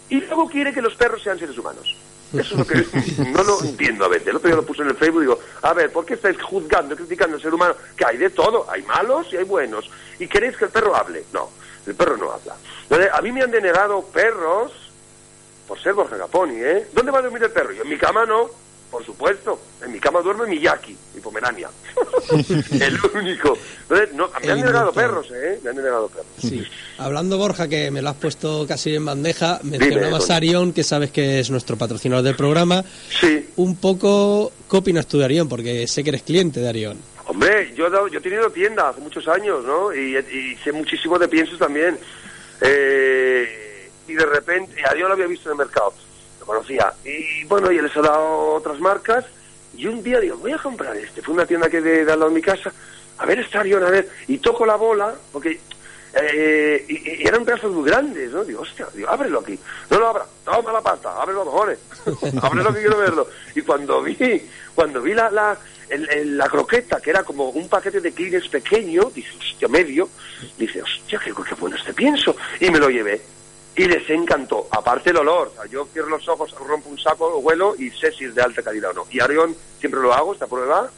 y luego quiere que los perros sean seres humanos. Eso es lo que no lo entiendo a veces. El otro día lo puse en el Facebook y digo, a ver, ¿por qué estáis juzgando, criticando al ser humano? Que hay de todo, hay malos y hay buenos. ¿Y queréis que el perro hable? No, el perro no habla. a mí me han denegado perros por ser Borja Caponi, ¿eh? ¿Dónde va a dormir el perro? Yo en mi cama no. Por supuesto, en mi cama duerme Miyaki, mi pomerania. el único. Entonces, no, me han denegado perros, ¿eh? Me han denegado perros. Sí. Hablando, Borja, que me lo has puesto casi en bandeja, mencionabas a Arión, que sabes que es nuestro patrocinador del programa. Sí. Un poco, ¿qué opinas tú de Arión? Porque sé que eres cliente de Arión. Hombre, yo, yo he tenido tienda hace muchos años, ¿no? Y, y sé muchísimo de piensos también. Eh y de repente, a Dios lo había visto en el mercado, lo conocía, y bueno, y les ha dado otras marcas, y un día digo, voy a comprar este, fue una tienda que de, de al lado de mi casa, a ver Arión, a ver, y toco la bola, porque eh, y, eran pedazos muy grandes, ¿no? Digo, hostia, digo, ábrelo aquí. No lo abra, toma la pata, ábrelo, cojones. ábrelo que quiero verlo. Y cuando vi, cuando vi la, la, la croqueta, que era como un paquete de clines pequeño, dice, hostia, medio, dice, hostia, qué, qué bueno este pienso. Y me lo llevé. Y les encantó. Aparte el olor. O sea, yo cierro los ojos, rompo un saco, huelo y sé si es de alta calidad o no. Y Arión siempre lo hago, esta prueba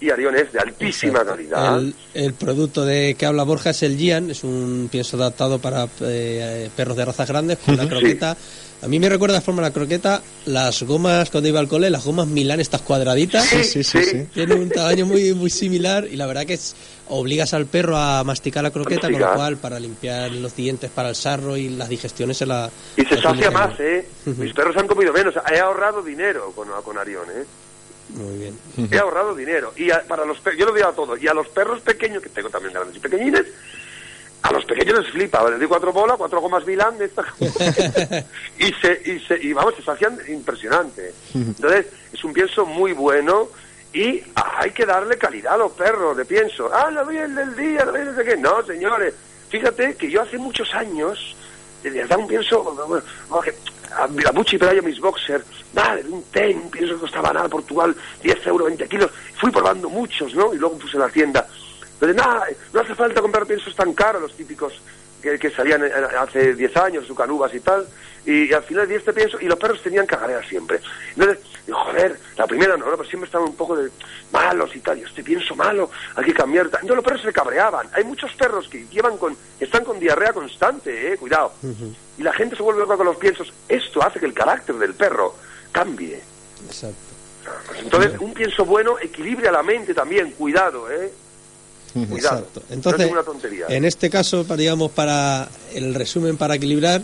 y Arión es de altísima calidad. El, producto de que habla Borja es el Gian, es un pienso adaptado para eh, perros de razas grandes con una croqueta. A mí me recuerda de forma la croqueta las gomas cuando iba al cole, las gomas Milán, estas cuadraditas. Sí, sí, sí. Tienen un tamaño muy, muy similar y la verdad que es, obligas al perro a masticar la croqueta, con lo cual para limpiar los dientes para el sarro y las digestiones se la... Y se sacia más, ¿eh? Mis perros han comido menos. He ahorrado dinero con, con Arión, ¿eh? Muy bien. He ahorrado dinero. Y para los yo lo digo a todos. Y a los perros pequeños, que tengo también grandes y pequeñines, a los pequeños les flipa. Les doy cuatro bolas, cuatro gomas Milán de esta... y, se, y, se, y vamos, se hacían impresionante. Entonces, es un pienso muy bueno y hay que darle calidad a los perros de pienso. Ah, lo vi el del día, lo vi desde que... No, señores. Fíjate que yo hace muchos años, de verdad un pienso... a Bucci pero mis boxers, vale, un ten, pienso que costaba nada, Portugal, 10 euros, 20 kilos, fui probando muchos, ¿no? Y luego puse en la tienda. Pero nada, no hace falta comprar piensos tan caros, los típicos que, que salían eh, hace 10 años, su canubas y tal, y, al final di este pienso, y los perros tenían cagaderas siempre. Entonces, digo, joder, la primera no, pero siempre estaban un poco de malos y tal, y este pienso malo, hay que cambiar. Entonces los perros se cabreaban. Hay muchos perros que llevan con, están con diarrea constante, eh, cuidado. Y la gente se vuelve loca con los piensos. Esto hace que el carácter del perro cambie. Exacto. Entonces, un pienso bueno equilibra la mente también, cuidado, ¿eh? Cuidado. Entonces, en este caso, digamos, para el resumen, para equilibrar,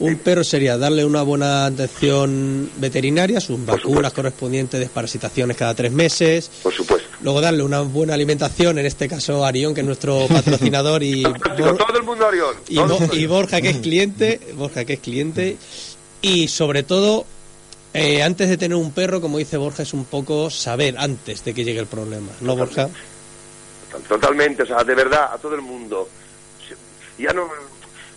un perro sería darle una buena atención veterinaria, sus vacunas correspondientes, desparasitaciones cada tres meses. Por supuesto. Luego darle una buena alimentación, en este caso Arión, que es nuestro patrocinador y todo el mundo Arión. Y, Borja, que es cliente, Borja, que es cliente. Y sobre todo, eh, antes de tener un perro, como dice Borja, es un poco saber antes de que llegue el problema, ¿no, Borja? Totalmente, o sea, de verdad, a todo el mundo. Ya no,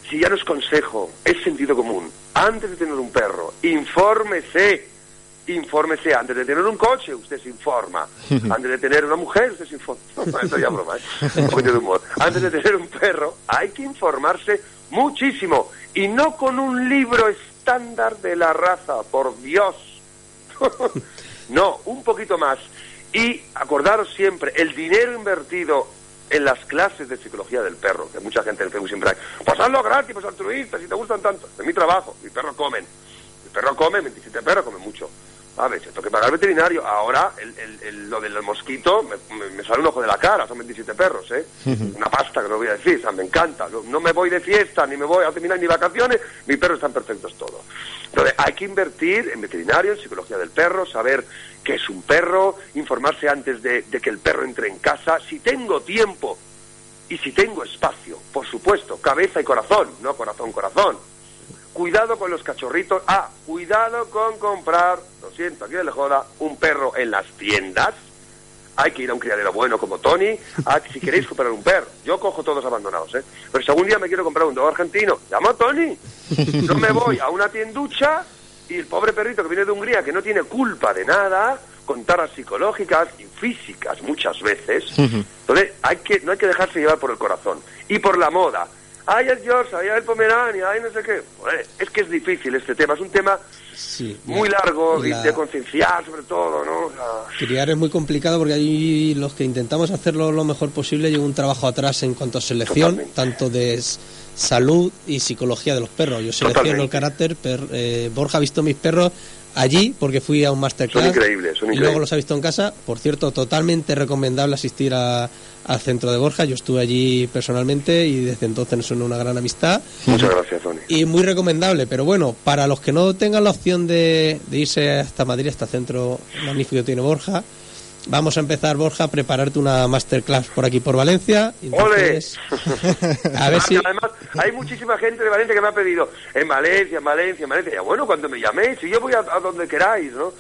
si ya no es consejo, es sentido común. Antes de tener un perro, infórmese. Infórmese. Antes de tener un coche, usted se informa. Antes de tener una mujer, usted se informa. Esto ya broma, ¿eh? Antes de tener un perro, hay que informarse muchísimo. Y no con un libro estándar de la raza, por Dios. no, un poquito más. Y acordaros siempre, el dinero invertido en las clases de psicología del perro, que mucha gente en el Facebook siempre hay, pues hazlo gratis, pues altruista, si te gustan tanto. Es mi trabajo, mi perro comen. Mi perro come, 27 perros comen mucho. A ver, se toque pagar al veterinario. Ahora, el, lo del mosquito me, sale un ojo de la cara, son 27 perros, ¿eh? Una pasta que no voy a decir, o sea, me encanta. No, me voy de fiesta, ni me voy a terminar ni vacaciones, mis perros están perfectos todos. Entonces, hay que invertir en veterinario, en psicología del perro, saber qué es un perro, informarse antes de, de que el perro entre en casa. Si tengo tiempo y si tengo espacio, por supuesto, cabeza y corazón, no corazón, corazón cuidado con los cachorritos. Ah, cuidado con comprar, lo siento, aquí le joda, un perro en las tiendas. Hay que ir a un criadero bueno como Tony. Ah, si queréis comprar un perro, yo cojo todos abandonados, ¿eh? Pero si algún día me quiero comprar un dog argentino, llamo a Tony. No me voy a una tienducha y el pobre perrito que viene de Hungría, que no tiene culpa de nada, con taras psicológicas y físicas muchas veces. Entonces, hay que, no hay que dejarse llevar por el corazón y por la moda ay el George, ay el Pomerania, ay no sé qué. es que es difícil este tema, es un tema muy largo de concienciar sobre todo, ¿no? Criar es muy complicado porque hay los que intentamos hacerlo lo mejor posible lleva un trabajo atrás en cuanto a selección, tanto de salud y psicología de los perros. Yo selecciono el carácter, eh, Borja ha visto mis perros allí porque fui a un masterclass. Son increíbles, Y luego los ha visto en casa. Por cierto, totalmente recomendable asistir a, al centro de Borja. Yo estuve allí personalmente y desde entonces nos une una gran amistad. Muchas gracias, Tony. Y muy recomendable. Pero bueno, para los que no tengan la opción de, irse hasta Madrid, hasta el centro magnífico que tiene Borja, vamos a empezar, Borja, a prepararte una masterclass por aquí, por Valencia. ¡Ole! a ver si... Además, hay muchísima gente de Valencia que me ha pedido en Valencia, en Valencia, en Valencia. Ya, bueno, cuando me llaméis, si yo voy a, donde queráis, ¿no?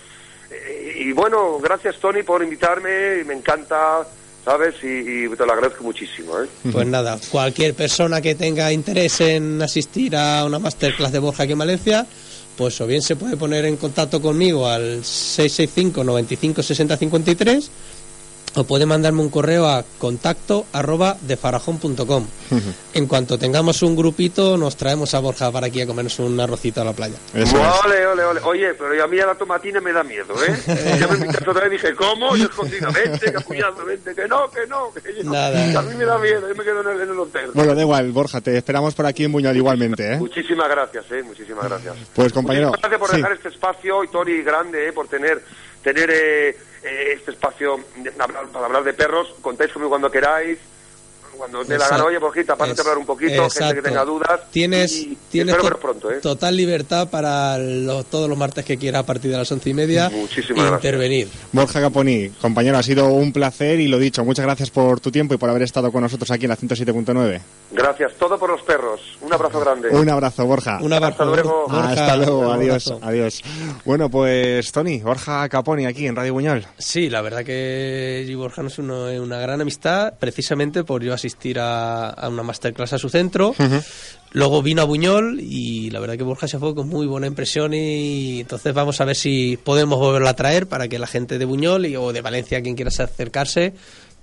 Eh, y, bueno, gracias, Tony, por invitarme. Me encanta ¿sabes? Y, te lo agradezco muchísimo. ¿eh? Pues nada, cualquier persona que tenga interés en asistir a una masterclass de Borja aquí en Valencia, pues o bien se puede poner en contacto conmigo al 665 95 60 53 o puede mandarme un correo a contacto arroba defarajón.com. En cuanto tengamos un grupito, nos traemos a Borja para aquí a comernos un arrocito a la playa. ole, ole, ole. Oye, pero a mí a la tomatina me da miedo, ¿eh? ya me invitaste otra vez y dije, ¿cómo? Y escondidamente, capulladamente, que no, que no, que Nada. A mí me da miedo, yo me quedo en el, en el hotel. Bueno, da igual, Borja, te esperamos por aquí en Buñol igualmente, ¿eh? Muchísimas gracias, ¿eh? Muchísimas gracias. Pues, compañero... gracias por dejar este espacio, y Tori, grande, ¿eh? Por tener, tener eh, eh, este espacio para hablar de perros. Contáis conmigo cuando queráis cuando te la gana, oye, Borjita, pásate a hablar un poquito, gente que tenga dudas. Tienes, tienes pronto, ¿eh? total libertad para todos los martes que quiera a partir de las once y media intervenir. Borja Caponi, compañero, ha sido un placer y lo dicho, muchas gracias por tu tiempo y por haber estado con nosotros aquí en la 107.9. Gracias, todo por los perros. Un abrazo grande. Un abrazo, Borja. Un abrazo. Hasta luego. Hasta luego, adiós, adiós. Bueno, pues Tony, Borja Caponi aquí en Radio Buñol. Sí, la verdad que y Borja es una gran amistad, precisamente por yo asistir asistir a, una masterclass a su centro. Luego vino a Buñol y la verdad que Borja se fue con muy buena impresión y entonces vamos a ver si podemos volverlo a traer para que la gente de Buñol y, o de Valencia, quien quiera acercarse,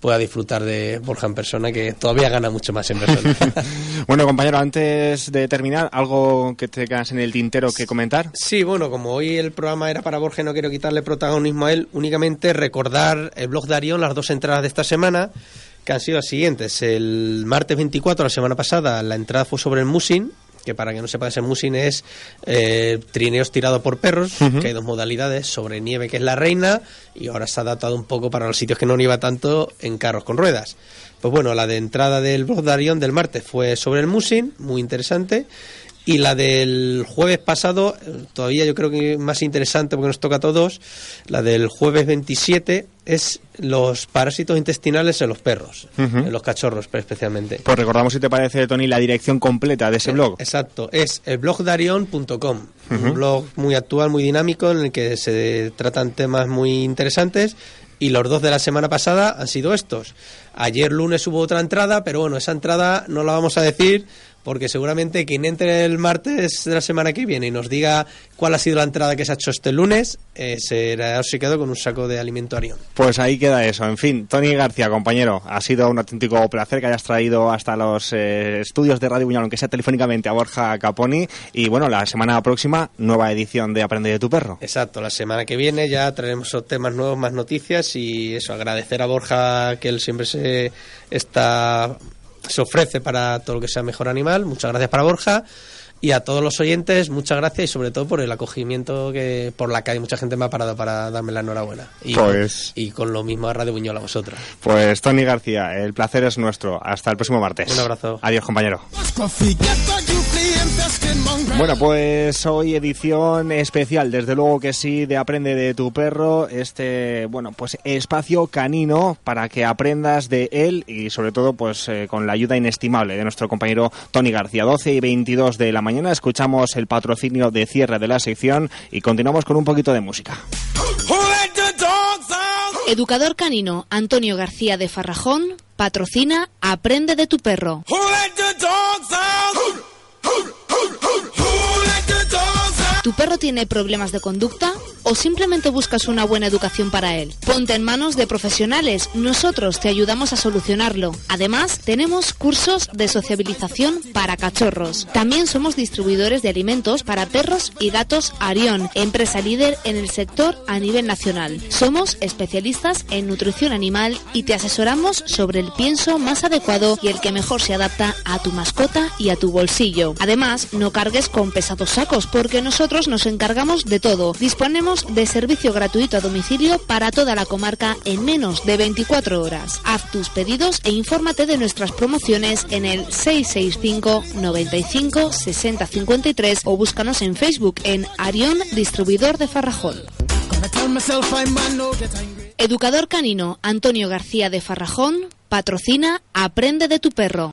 pueda disfrutar de Borja en persona, que todavía gana mucho más en persona. bueno, compañero, antes de terminar, ¿algo que te quedas en el tintero que comentar? Sí, bueno, como hoy el programa era para Borja no quiero quitarle protagonismo a él, únicamente recordar el blog de Arión, las dos entradas de esta semana que han sido las siguientes. El martes 24, la semana pasada, la entrada fue sobre el Musin, que para que no sepa ese Musin es eh, trineos tirados por perros, que hay dos modalidades, sobre nieve que es la reina, y ahora se ha adaptado un poco para los sitios que no nieva tanto en carros con ruedas. Pues bueno, la de entrada del blog del martes fue sobre el Musin, muy interesante. Y la del jueves pasado, todavía yo creo que más interesante porque nos toca a todos, la del jueves 27 es los parásitos intestinales en los perros, en los cachorros especialmente. Pues recordamos si te parece, Tony, la dirección completa de ese blog. Exacto, es el blogdarion.com, un blog muy actual, muy dinámico, en el que se tratan temas muy interesantes y los dos de la semana pasada han sido estos. Ayer lunes hubo otra entrada, pero bueno, esa entrada no la vamos a decir porque seguramente quien entre el martes de la semana que viene y nos diga cuál ha sido la entrada que se ha hecho este lunes, eh, será quedó con un saco de alimento Arión. Pues ahí queda eso. En fin, Tony García, compañero, ha sido un auténtico placer que hayas traído hasta los eh, estudios de Radio Buñol, aunque sea telefónicamente, a Borja Caponi. Y bueno, la semana próxima, nueva edición de Aprende de tu perro. Exacto, la semana que viene ya traeremos temas nuevos, más noticias y eso, agradecer a Borja que él siempre se está se ofrece para todo lo que sea mejor animal. Muchas gracias para Borja. Y a todos los oyentes, muchas gracias y sobre todo por el acogimiento que por la calle mucha gente me ha parado para darme la enhorabuena. Y, pues, y con lo mismo a Radio Buñol a vosotros. Pues Tony García, el placer es nuestro. Hasta el próximo martes. Un abrazo. Adiós, compañero. Bueno, pues hoy edición especial, desde luego que sí, de Aprende de tu perro, este, bueno, pues espacio canino para que aprendas de él y sobre todo pues eh, con la ayuda inestimable de nuestro compañero Tony García. 12 y 22 de la mañana escuchamos el patrocinio de cierre de la sección y continuamos con un poquito de música. Educador canino Antonio García de Farrajón patrocina Aprende de tu perro. ¿Tu perro tiene problemas de conducta o simplemente buscas una buena educación para él? Ponte en manos de profesionales, nosotros te ayudamos a solucionarlo. Además, tenemos cursos de sociabilización para cachorros. También somos distribuidores de alimentos para perros y gatos Arión, empresa líder en el sector a nivel nacional. Somos especialistas en nutrición animal y te asesoramos sobre el pienso más adecuado y el que mejor se adapta a tu mascota y a tu bolsillo. Además, no cargues con pesados sacos porque nosotros nos encargamos de todo. Disponemos de servicio gratuito a domicilio para toda la comarca en menos de 24 horas. Haz tus pedidos e infórmate de nuestras promociones en el 665 95 60 53 o búscanos en Facebook en Arión Distribuidor de Farrajón. Educador canino Antonio García de Farrajón patrocina Aprende de tu perro.